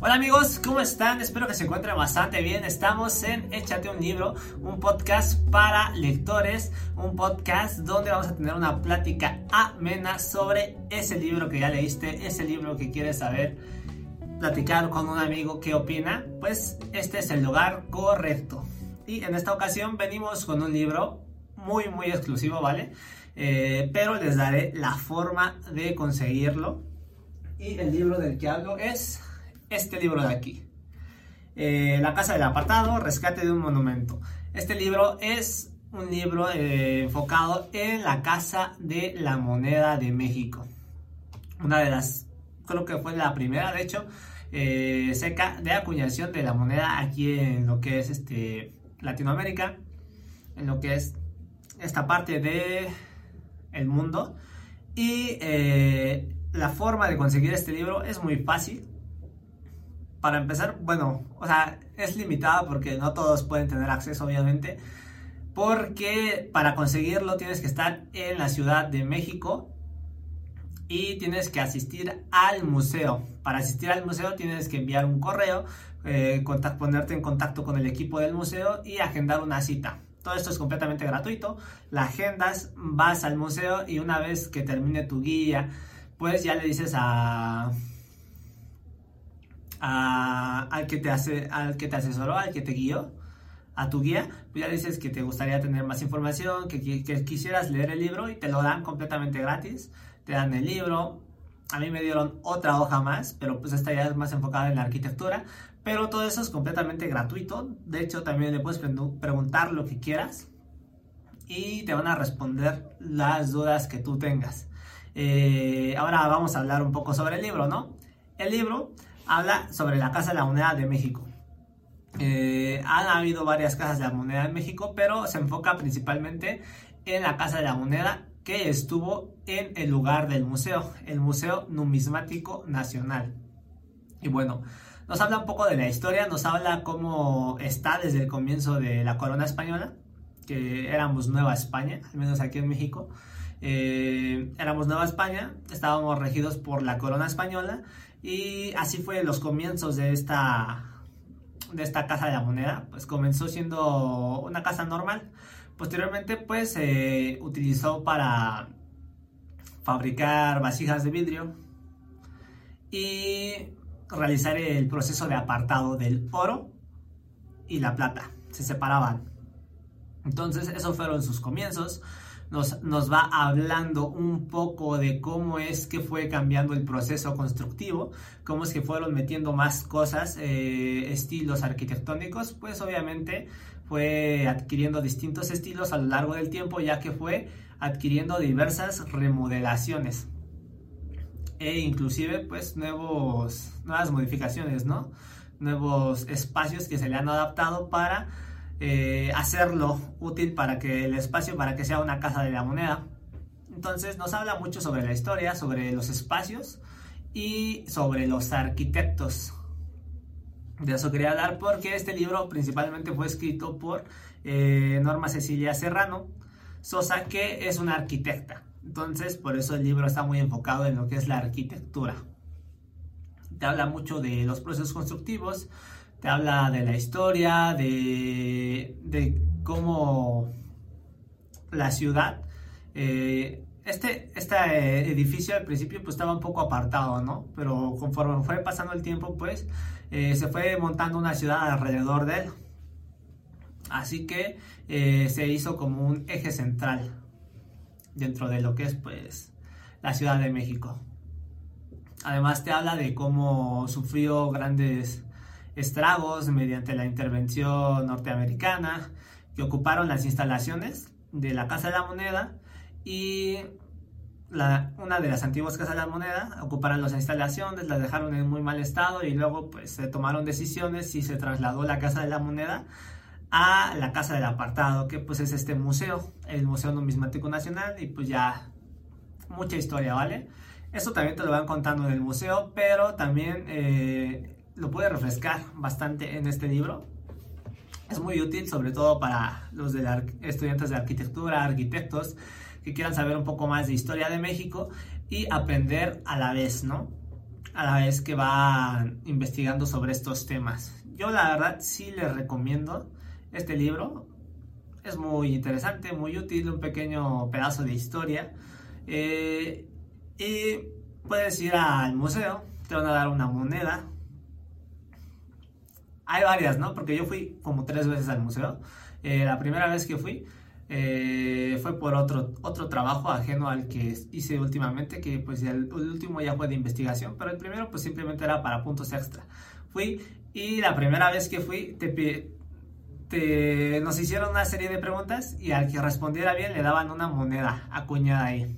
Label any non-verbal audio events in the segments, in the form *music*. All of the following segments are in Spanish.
Hola amigos, ¿cómo están? Espero que se encuentren bastante bien. Estamos en Échate un libro, un podcast para lectores, un podcast donde vamos a tener una plática amena sobre ese libro que ya leíste, ese libro que quieres saber, platicar con un amigo qué opina. Pues este es el lugar correcto. Y en esta ocasión venimos con un libro muy muy exclusivo, ¿vale? Eh, pero les daré la forma de conseguirlo. Y el libro del que hablo es este libro de aquí. Eh, la Casa del Apartado, Rescate de un Monumento. Este libro es un libro eh, enfocado en la Casa de la Moneda de México. Una de las, creo que fue la primera, de hecho, eh, seca de acuñación de la moneda aquí en lo que es este, Latinoamérica, en lo que es esta parte de mundo. Y la forma de conseguir este libro es muy fácil para empezar, bueno, o sea, es limitada porque no todos pueden tener acceso, obviamente. Porque para conseguirlo tienes que estar en la Ciudad de México y tienes que asistir al museo. Para asistir al museo tienes que enviar un correo, eh, ponerte en contacto con el equipo del museo y agendar una cita. Todo esto es completamente gratuito. La agendas, vas al museo y una vez que termine tu guía, pues ya le dices a al, que te hace, al que te asesoró, al que te guió, a tu guía, pues ya dices que te gustaría tener más información, que, que, quisieras leer el libro y te lo dan completamente gratis. Te dan el libro. A mí me dieron otra hoja más, pero pues esta ya es más enfocada en la arquitectura. Pero todo eso es completamente gratuito. De hecho, también le puedes preguntar lo que quieras y te van a responder las dudas que tú tengas. Eh, ahora vamos a hablar un poco sobre el libro, ¿no? El libro habla sobre la Casa de la Moneda de México. Eh, han habido varias casas de la moneda en México, pero se enfoca principalmente en la Casa de la Moneda que estuvo en el lugar del museo, el Museo Numismático Nacional. Y bueno, nos habla un poco de la historia, nos habla cómo está desde el comienzo de la corona española, que éramos Nueva España, al menos aquí en México. Eh, éramos Nueva España, estábamos regidos por la corona española y así fue los comienzos de esta, de esta casa de la moneda. Pues comenzó siendo una casa normal. Posteriormente pues se utilizó para fabricar vasijas de vidrio y realizar el proceso de apartado del oro y la plata. Se separaban. Entonces esos fueron sus comienzos nos, va hablando un poco de cómo es que fue cambiando el proceso constructivo, cómo es que fueron metiendo más cosas, eh, estilos arquitectónicos, pues obviamente fue adquiriendo distintos estilos a lo largo del tiempo, ya que fue adquiriendo diversas remodelaciones e inclusive pues nuevos, nuevas modificaciones, ¿no? Nuevos espacios que se le han adaptado para eh, hacerlo útil para que el espacio, para que sea una casa de la moneda. Entonces nos habla mucho sobre la historia, sobre los espacios y sobre los arquitectos. De eso quería hablar porque este libro principalmente fue escrito por eh, Norma Cecilia Serrano Sosa, que es una arquitecta. Entonces, por eso el libro está muy enfocado en lo que es la arquitectura. Te habla mucho de los procesos constructivos, te habla de la historia, de, cómo la ciudad, eh, este, este edificio al principio pues estaba un poco apartado, ¿no? Pero conforme fue pasando el tiempo pues eh, se fue montando una ciudad alrededor de él. Así que eh, se hizo como un eje central dentro de lo que es pues la Ciudad de México. Además te habla de cómo sufrió grandes estragos mediante la intervención norteamericana que ocuparon las instalaciones de la Casa de la Moneda y una de las antiguas Casas de la Moneda ocuparon las instalaciones, las dejaron en muy mal estado y luego pues se tomaron decisiones y se trasladó la Casa de la Moneda a la Casa del Apartado, que pues es este museo, el Museo Numismático Nacional y pues ya mucha historia, ¿vale? Esto también te lo van contando en el museo, pero también eh, lo puede refrescar bastante en este libro. Es muy útil, sobre todo para los de estudiantes de arquitectura, arquitectos, que quieran saber un poco más de historia de México y aprender a la vez, ¿no? a la vez que van investigando sobre estos temas. Yo la verdad sí les recomiendo este libro. Es muy interesante, muy útil, un pequeño pedazo de historia. Eh, y puedes ir al museo, te van a dar una moneda. Hay varias, ¿no? Porque yo fui como tres veces al museo. Eh, la primera vez que fui eh, fue por otro, otro trabajo ajeno al que hice últimamente, que pues el, último ya fue de investigación, pero el primero pues simplemente era para puntos extra. Fui y la primera vez que fui te, te, nos hicieron una serie de preguntas y al que respondiera bien le daban una moneda acuñada ahí.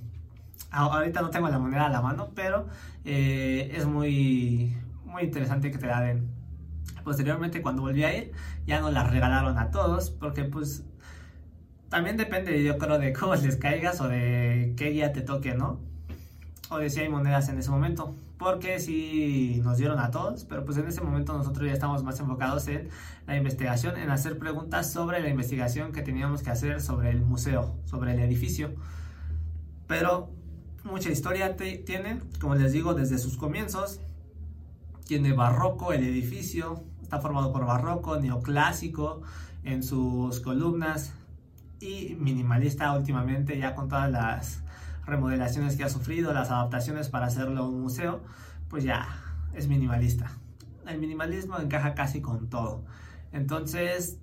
Ahorita no tengo la moneda a la mano, pero eh, es muy, muy interesante que te la den. Posteriormente, cuando volví a ir, ya nos la regalaron a todos, porque pues también depende, yo creo, de cómo les caigas o de qué guía te toque, ¿no? O de si hay monedas en ese momento. Porque sí nos dieron a todos, pero pues en ese momento nosotros ya estamos más enfocados en la investigación, en hacer preguntas sobre la investigación que teníamos que hacer sobre el museo, sobre el edificio. Pero mucha historia tiene, como les digo, desde sus comienzos. Tiene barroco el edificio, está formado por barroco, neoclásico en sus columnas, y minimalista últimamente ya con todas las remodelaciones que ha sufrido, las adaptaciones para hacerlo un museo, pues ya es minimalista. El minimalismo encaja casi con todo. Entonces,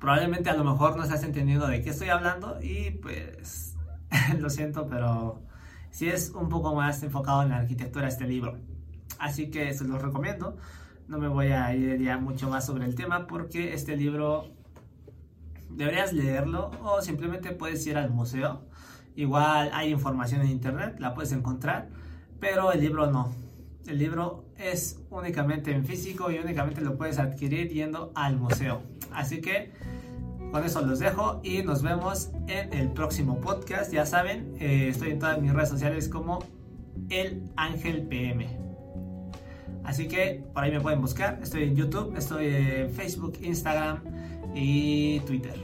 probablemente a lo mejor no estás entendiendo de qué estoy hablando y pues *laughs* lo siento, pero sí es un poco más enfocado en la arquitectura este libro. Así que se los recomiendo. No me voy a ir ya mucho más sobre el tema porque este libro deberías leerlo o simplemente puedes ir al museo. Igual hay información en internet, la puedes encontrar, pero el libro no. El libro es únicamente en físico y únicamente lo puedes adquirir yendo al museo. Así que con eso los dejo y nos vemos en el próximo podcast. Ya saben, eh, estoy en todas mis redes sociales como El Ángel PM. Así que por ahí me pueden buscar. Estoy en YouTube, estoy en Facebook, Instagram y Twitter.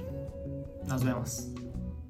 Nos vemos.